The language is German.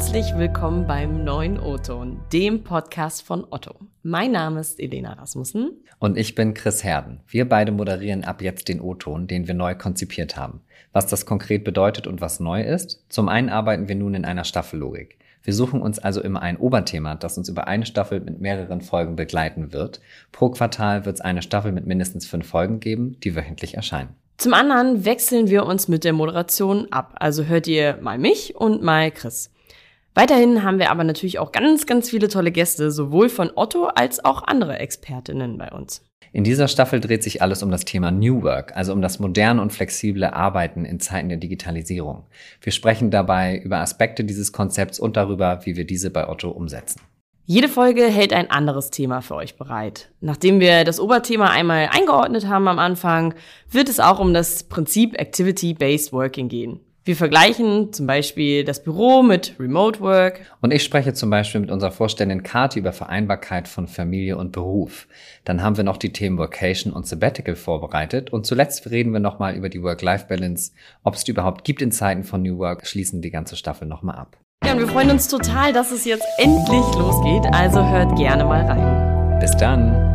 Herzlich willkommen beim neuen O-Ton, dem Podcast von Otto. Mein Name ist Elena Rasmussen. Und ich bin Chris Herden. Wir beide moderieren ab jetzt den O-Ton, den wir neu konzipiert haben. Was das konkret bedeutet und was neu ist? Zum einen arbeiten wir nun in einer Staffellogik. Wir suchen uns also immer ein Oberthema, das uns über eine Staffel mit mehreren Folgen begleiten wird. Pro Quartal wird es eine Staffel mit mindestens fünf Folgen geben, die wöchentlich erscheinen. Zum anderen wechseln wir uns mit der Moderation ab. Also hört ihr mal mich und mal Chris. Weiterhin haben wir aber natürlich auch ganz, ganz viele tolle Gäste, sowohl von Otto als auch andere Expertinnen bei uns. In dieser Staffel dreht sich alles um das Thema New Work, also um das moderne und flexible Arbeiten in Zeiten der Digitalisierung. Wir sprechen dabei über Aspekte dieses Konzepts und darüber, wie wir diese bei Otto umsetzen. Jede Folge hält ein anderes Thema für euch bereit. Nachdem wir das Oberthema einmal eingeordnet haben am Anfang, wird es auch um das Prinzip Activity-Based Working gehen. Wir vergleichen zum Beispiel das Büro mit Remote Work. Und ich spreche zum Beispiel mit unserer Vorständin Kati über Vereinbarkeit von Familie und Beruf. Dann haben wir noch die Themen Vocation und Sabbatical vorbereitet. Und zuletzt reden wir nochmal über die Work-Life-Balance. Ob es die überhaupt gibt in Zeiten von New Work, schließen die ganze Staffel nochmal ab. Ja, und wir freuen uns total, dass es jetzt endlich losgeht. Also hört gerne mal rein. Bis dann.